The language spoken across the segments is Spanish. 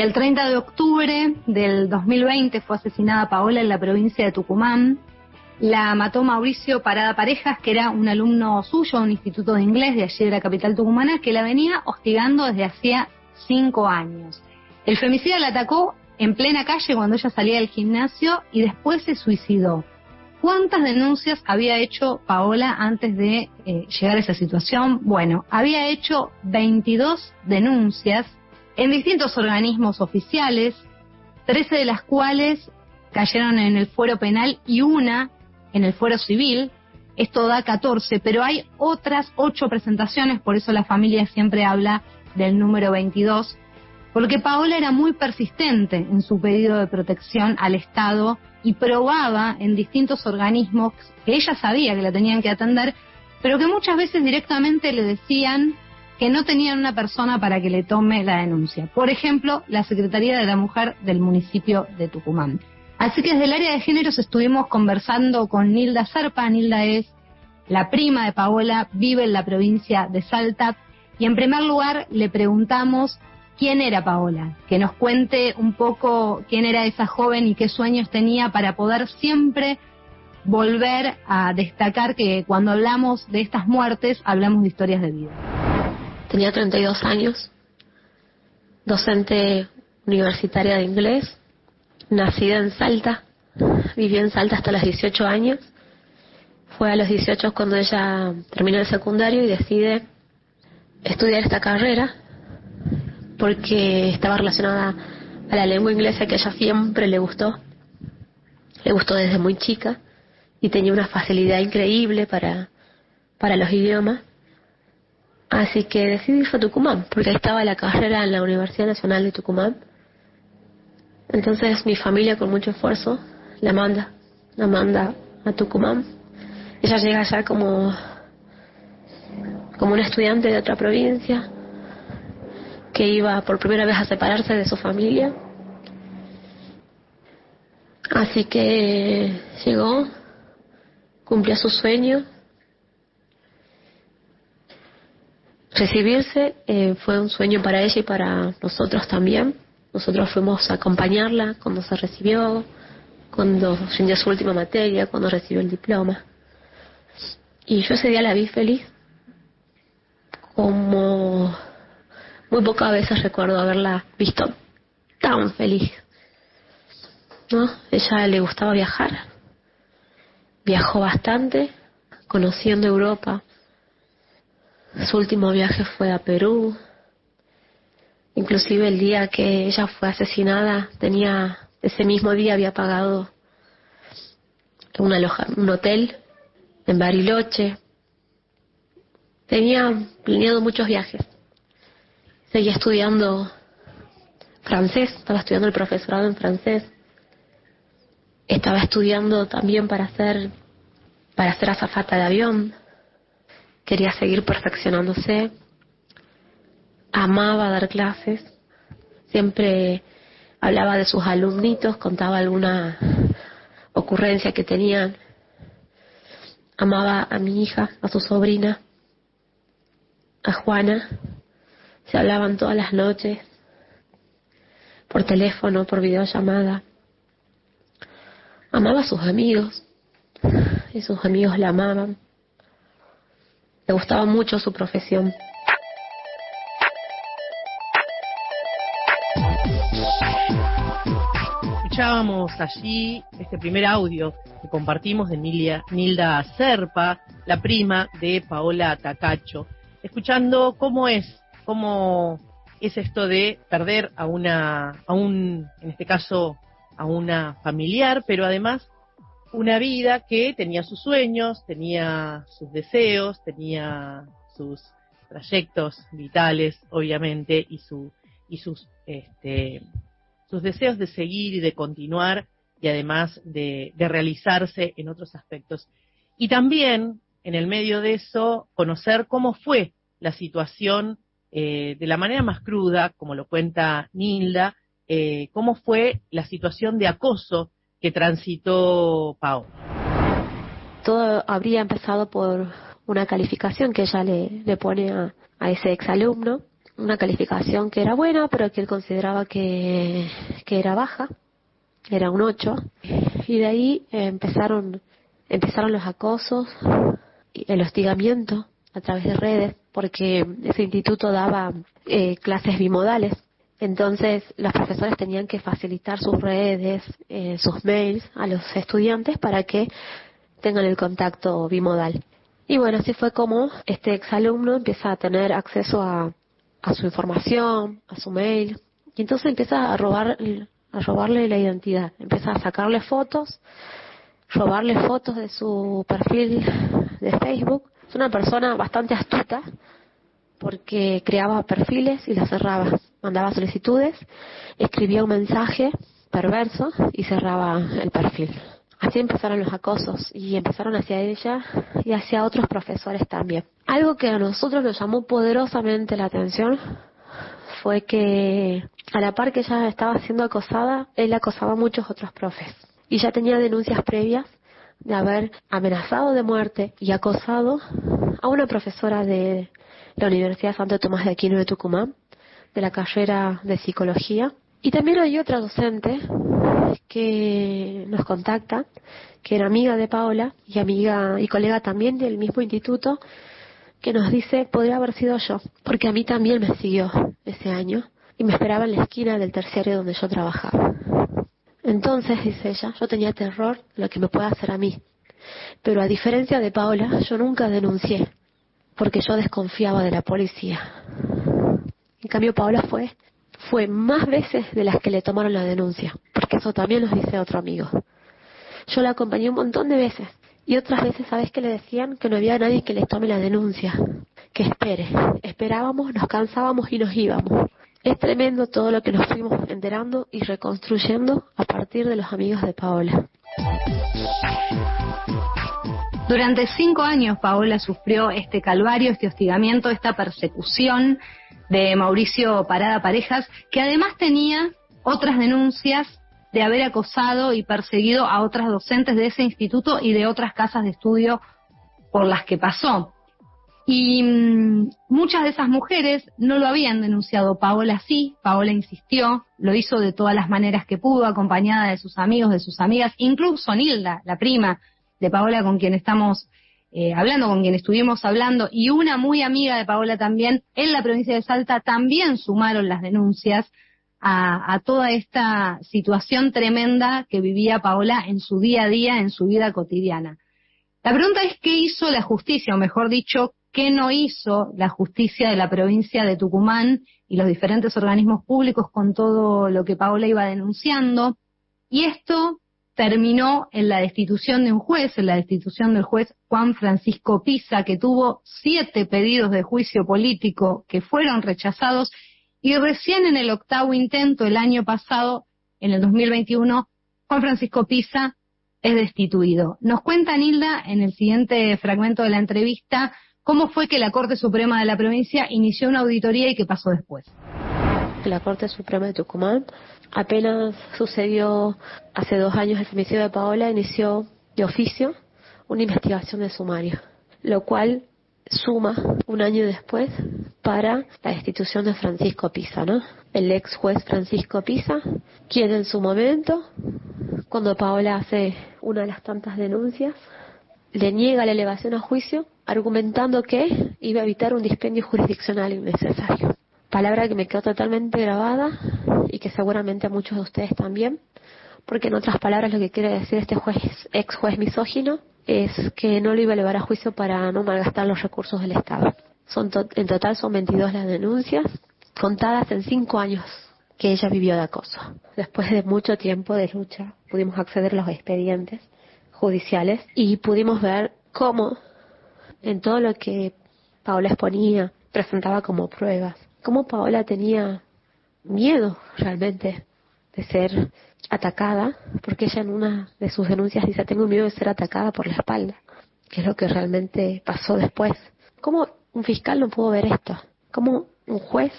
El 30 de octubre del 2020 fue asesinada Paola en la provincia de Tucumán. La mató Mauricio Parada Parejas, que era un alumno suyo de un instituto de inglés de allí de la capital tucumana, que la venía hostigando desde hacía cinco años. El femicida la atacó en plena calle cuando ella salía del gimnasio y después se suicidó. ¿Cuántas denuncias había hecho Paola antes de eh, llegar a esa situación? Bueno, había hecho 22 denuncias en distintos organismos oficiales, 13 de las cuales cayeron en el fuero penal y una en el fuero civil. Esto da 14, pero hay otras 8 presentaciones, por eso la familia siempre habla del número 22, porque Paola era muy persistente en su pedido de protección al Estado y probaba en distintos organismos que ella sabía que la tenían que atender, pero que muchas veces directamente le decían que no tenían una persona para que le tome la denuncia. Por ejemplo, la Secretaría de la Mujer del municipio de Tucumán. Así que desde el área de géneros estuvimos conversando con Nilda Serpa. Nilda es la prima de Paola, vive en la provincia de Salta. Y en primer lugar le preguntamos quién era Paola, que nos cuente un poco quién era esa joven y qué sueños tenía para poder siempre volver a destacar que cuando hablamos de estas muertes hablamos de historias de vida. Tenía 32 años, docente universitaria de inglés, nacida en Salta, vivió en Salta hasta los 18 años. Fue a los 18 cuando ella terminó el secundario y decide estudiar esta carrera porque estaba relacionada a la lengua inglesa que ella siempre le gustó. Le gustó desde muy chica y tenía una facilidad increíble para, para los idiomas. Así que decidí irse a Tucumán, porque ahí estaba la carrera en la Universidad Nacional de Tucumán. Entonces mi familia con mucho esfuerzo la manda, la manda a Tucumán. Ella llega allá como, como una estudiante de otra provincia que iba por primera vez a separarse de su familia. Así que llegó, cumplió su sueño Recibirse eh, fue un sueño para ella y para nosotros también. Nosotros fuimos a acompañarla cuando se recibió, cuando rindió su última materia, cuando recibió el diploma. Y yo ese día la vi feliz, como muy pocas veces recuerdo haberla visto tan feliz. ¿No? Ella le gustaba viajar, viajó bastante, conociendo Europa, su último viaje fue a Perú. Inclusive el día que ella fue asesinada, tenía ese mismo día había pagado un, un hotel en Bariloche. Tenía planeado muchos viajes. Seguía estudiando francés, estaba estudiando el profesorado en francés. Estaba estudiando también para ser para ser azafata de avión quería seguir perfeccionándose, amaba dar clases, siempre hablaba de sus alumnitos, contaba alguna ocurrencia que tenían, amaba a mi hija, a su sobrina, a Juana, se hablaban todas las noches, por teléfono, por videollamada. Amaba a sus amigos, y sus amigos la amaban. Le gustaba mucho su profesión. Escuchábamos allí este primer audio que compartimos de Nilda Serpa, la prima de Paola Tacacho, escuchando cómo es, cómo es esto de perder a una, a un, en este caso, a una familiar, pero además una vida que tenía sus sueños, tenía sus deseos, tenía sus trayectos vitales, obviamente, y su y sus este, sus deseos de seguir y de continuar y además de, realizarse en otros aspectos. Y también, en el medio de eso, conocer cómo fue la situación eh, de la manera más cruda, como lo cuenta Nilda, eh, cómo fue la situación de acoso que transitó Pau. Todo habría empezado por una calificación que ella le, pone a, ese exalumno, una calificación que era buena, pero que él consideraba que, que era baja, era un 8. Y de ahí empezaron, empezaron los acosos, el hostigamiento a través de redes, porque ese instituto daba eh, clases bimodales. Entonces los profesores tenían que facilitar sus redes, eh, sus mails a los estudiantes para que tengan el contacto bimodal. Y bueno, así fue como este exalumno empieza a tener acceso a, a su información, a su mail, y entonces empieza a robar a robarle la identidad, empieza a sacarle fotos, robarle fotos de su perfil de Facebook. Es una persona bastante astuta porque creaba perfiles y los cerraba, mandaba solicitudes, escribía un mensaje perverso y cerraba el perfil. Así empezaron los acosos y empezaron hacia ella y hacia otros profesores también. Algo que a nosotros nos llamó poderosamente la atención fue que a la par que ella estaba siendo acosada, él acosaba a muchos otros profes. Y ya tenía denuncias previas de haber amenazado de muerte y acosado a una profesora de la Universidad Santo Tomás de Aquino de Tucumán, de la carrera de psicología. Y también hay otra docente que nos contacta, que era amiga de Paola y amiga y colega también del mismo instituto, que nos dice, podría haber sido yo, porque a mí también me siguió ese año y me esperaba en la esquina del terciario donde yo trabajaba. Entonces, dice ella, yo tenía terror de lo que me pueda hacer a mí. Pero a diferencia de Paola, yo nunca denuncié, porque yo desconfiaba de la policía. En cambio, Paola fue, fue más veces de las que le tomaron la denuncia, porque eso también nos dice otro amigo. Yo la acompañé un montón de veces, y otras veces, ¿sabes que le decían? Que no había nadie que les tome la denuncia. Que espere. Esperábamos, nos cansábamos y nos íbamos. Es tremendo todo lo que nos fuimos enterando y reconstruyendo a partir de los amigos de Paola. Durante cinco años Paola sufrió este calvario, este hostigamiento, esta persecución de Mauricio Parada Parejas, que además tenía otras denuncias de haber acosado y perseguido a otras docentes de ese instituto y de otras casas de estudio por las que pasó. Y mm, muchas de esas mujeres no lo habían denunciado. Paola sí, Paola insistió, lo hizo de todas las maneras que pudo, acompañada de sus amigos, de sus amigas, incluso Nilda, la prima de Paola con quien estamos eh, hablando, con quien estuvimos hablando, y una muy amiga de Paola también, en la provincia de Salta también sumaron las denuncias a, toda esta situación tremenda que vivía Paola en su día a día, en su vida cotidiana. La pregunta es qué hizo la justicia, o mejor dicho, qué no hizo la justicia de la provincia de Tucumán y los diferentes organismos públicos con todo lo que Paola iba denunciando. Y esto terminó en la destitución de un juez, en la destitución del juez Juan Francisco Pisa, que tuvo siete pedidos de juicio político que fueron rechazados y recién en el octavo intento, el año pasado, en el 2021, Juan Francisco Pisa es destituido. Nos cuenta Nilda en el siguiente fragmento de la entrevista cómo fue que la Corte Suprema de la provincia inició una auditoría y qué pasó después. La Corte Suprema de Tucumán apenas sucedió hace dos años el femicidio de Paola, inició de oficio una investigación de sumario, lo cual suma un año después para la destitución de Francisco Pisa, ¿no? El ex juez Francisco Pisa, quien en su momento, cuando Paola hace una de las tantas denuncias, le niega la elevación a juicio, argumentando que iba a evitar un dispendio jurisdiccional innecesario. Palabra que me quedó totalmente grabada y que seguramente a muchos de ustedes también, porque en otras palabras lo que quiere decir este juez, ex juez misógino, es que no lo iba a elevar a juicio para no malgastar los recursos del Estado. Son en total son 22 las denuncias, contadas en cinco años que ella vivió de acoso. Después de mucho tiempo de lucha, pudimos acceder a los expedientes judiciales y pudimos ver cómo en todo lo que Paola exponía, presentaba como pruebas, cómo Paola tenía miedo realmente de ser atacada, porque ella en una de sus denuncias dice, tengo miedo de ser atacada por la espalda, que es lo que realmente pasó después. ¿Cómo un fiscal no pudo ver esto? ¿Cómo un juez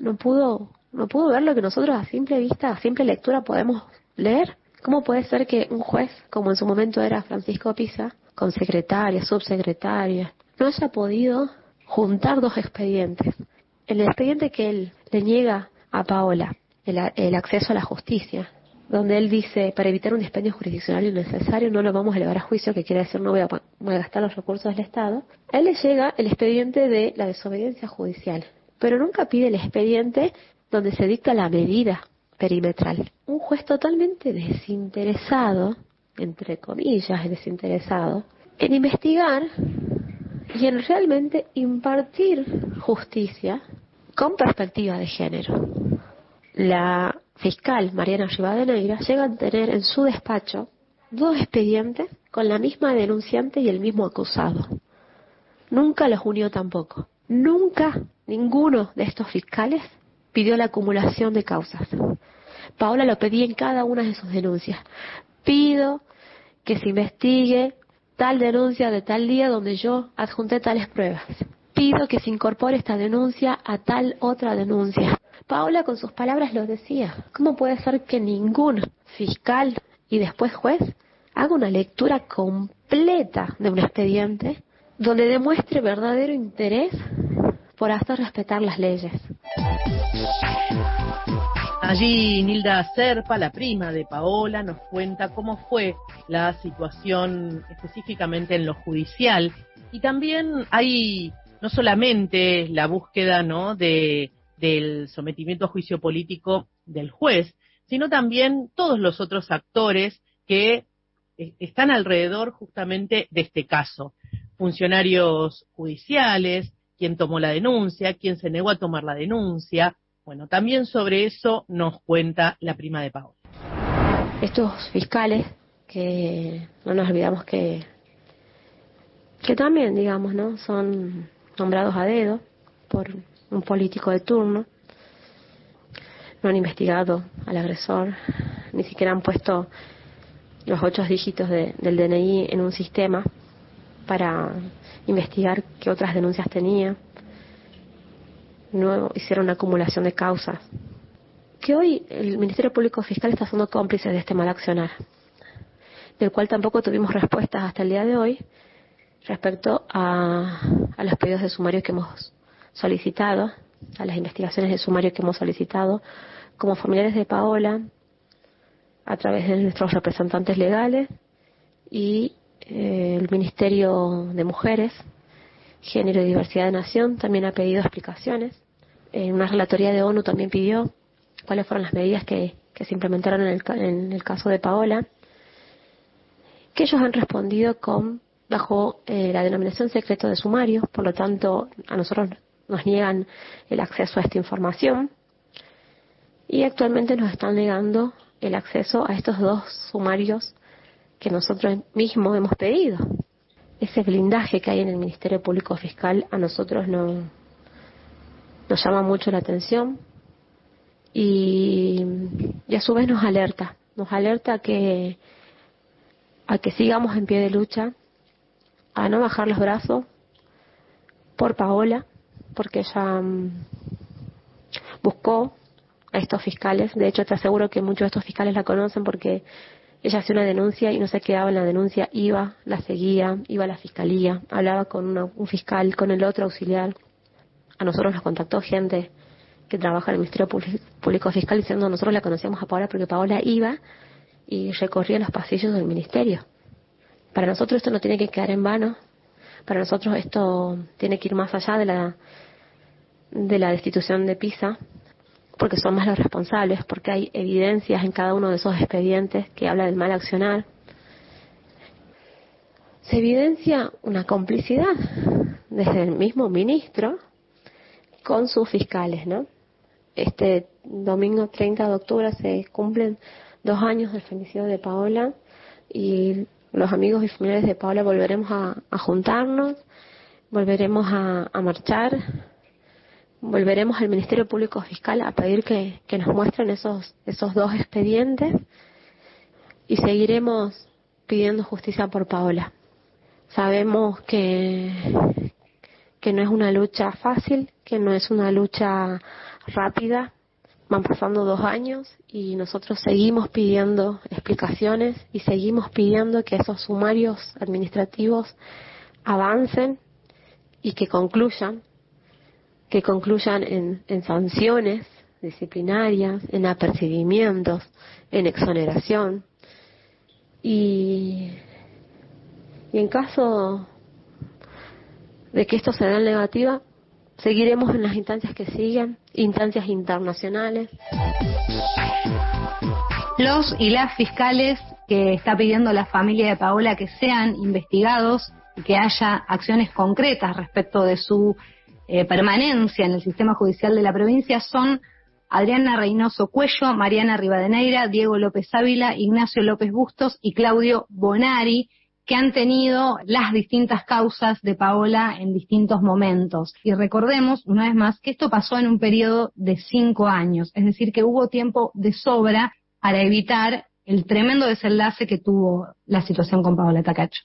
no pudo, no pudo ver lo que nosotros a simple vista, a simple lectura podemos leer? ¿Cómo puede ser que un juez, como en su momento era Francisco Pisa, con secretaria, subsecretaria, no haya podido juntar dos expedientes el expediente que él le niega a Paola, el, acceso a la justicia, donde él dice, para evitar un dispendio jurisdiccional innecesario, no lo vamos a elevar a juicio, que quiere decir no voy a, voy a gastar los recursos del Estado, a él le llega el expediente de la desobediencia judicial, pero nunca pide el expediente donde se dicta la medida perimetral. Un juez totalmente desinteresado, entre comillas, desinteresado, en investigar y en realmente impartir justicia con perspectiva de género. La fiscal Mariana Rivadeneira llega a tener en su despacho dos expedientes con la misma denunciante y el mismo acusado. Nunca los unió tampoco. Nunca ninguno de estos fiscales pidió la acumulación de causas. Paola lo pedía en cada una de sus denuncias. Pido que se investigue tal denuncia de tal día donde yo adjunté tales pruebas. Pido que se incorpore esta denuncia a tal otra denuncia. Paola con sus palabras lo decía. ¿Cómo puede ser que ningún fiscal y después juez haga una lectura completa de un expediente donde demuestre verdadero interés por hacer respetar las leyes? Allí Nilda Serpa, la prima de Paola, nos cuenta cómo fue la situación específicamente en lo judicial y también hay no solamente la búsqueda ¿no? de, del sometimiento a juicio político del juez, sino también todos los otros actores que eh, están alrededor justamente de este caso. Funcionarios judiciales, quien tomó la denuncia, quien se negó a tomar la denuncia, bueno, también sobre eso nos cuenta la prima de Paola. Estos fiscales, que no nos olvidamos que, que también, digamos, ¿no? Son nombrados a dedo por un político de turno. No han investigado al agresor, ni siquiera han puesto los ocho dígitos del DNI en un sistema para investigar qué otras denuncias tenía no hicieron una acumulación de causas. Que hoy el Ministerio Público Fiscal está siendo cómplice de este mal accionar, del cual tampoco tuvimos respuestas hasta el día de hoy respecto a, a los pedidos de sumario que hemos solicitado, a las investigaciones de sumario que hemos solicitado, como familiares de Paola, a través de nuestros representantes legales y eh, el Ministerio de Mujeres, Género y Diversidad de Nación también ha pedido explicaciones. En una relatoría de ONU también pidió cuáles fueron las medidas que, se implementaron en el, en el, caso de Paola, que ellos han respondido con bajo eh, la denominación secreto de sumario, por lo tanto a nosotros nos niegan el acceso a esta información. Y actualmente nos están negando el acceso a estos dos sumarios que nosotros mismos hemos pedido. Ese blindaje que hay en el Ministerio Público Fiscal a nosotros no, nos llama mucho la atención y, a su vez nos alerta, nos alerta que, a que sigamos en pie de lucha, a no bajar los brazos por Paola, porque ella mm, buscó a estos fiscales, de hecho te aseguro que muchos de estos fiscales la conocen porque ella hacía una denuncia y no se quedaba en la denuncia, iba, la seguía, iba a la fiscalía, hablaba con un fiscal, con el otro auxiliar. A nosotros nos contactó gente que trabaja en el Ministerio Público Fiscal diciendo nosotros la conocíamos a Paola porque Paola iba y recorría los pasillos del ministerio. Para nosotros esto no tiene que quedar en vano, para nosotros esto tiene que ir más allá de la de la destitución de PISA, porque son más los responsables, porque hay evidencias en cada uno de esos expedientes que habla del mal accionar. Se evidencia una complicidad desde el mismo ministro con sus fiscales, ¿no? Este domingo 30 de octubre se cumplen dos años del femicidio de Paola y los amigos y familiares de Paola volveremos a, juntarnos, volveremos a marchar volveremos al Ministerio Público Fiscal a pedir que, nos muestren esos, esos dos expedientes y seguiremos pidiendo justicia por Paola. Sabemos que, que no es una lucha fácil, que no es una lucha rápida. Van pasando dos años y nosotros seguimos pidiendo explicaciones y seguimos pidiendo que esos sumarios administrativos avancen y que concluyan que concluyan en, sanciones disciplinarias, en apercibimientos, en exoneración. Y, y en caso de que esto se dé en negativa, seguiremos en las instancias que siguen, instancias internacionales. Los y las fiscales que está pidiendo la familia de Paola que sean investigados y que haya acciones concretas respecto de su eh, permanencia en el sistema judicial de la provincia son Adriana Reynoso Cuello, Mariana Rivadeneira, Diego López Ávila, Ignacio López Bustos y Claudio Bonari, que han tenido las distintas causas de Paola en distintos momentos. Y recordemos, una vez más, que esto pasó en un periodo de cinco años, es decir, que hubo tiempo de sobra para evitar el tremendo desenlace que tuvo la situación con Paola Tacacho.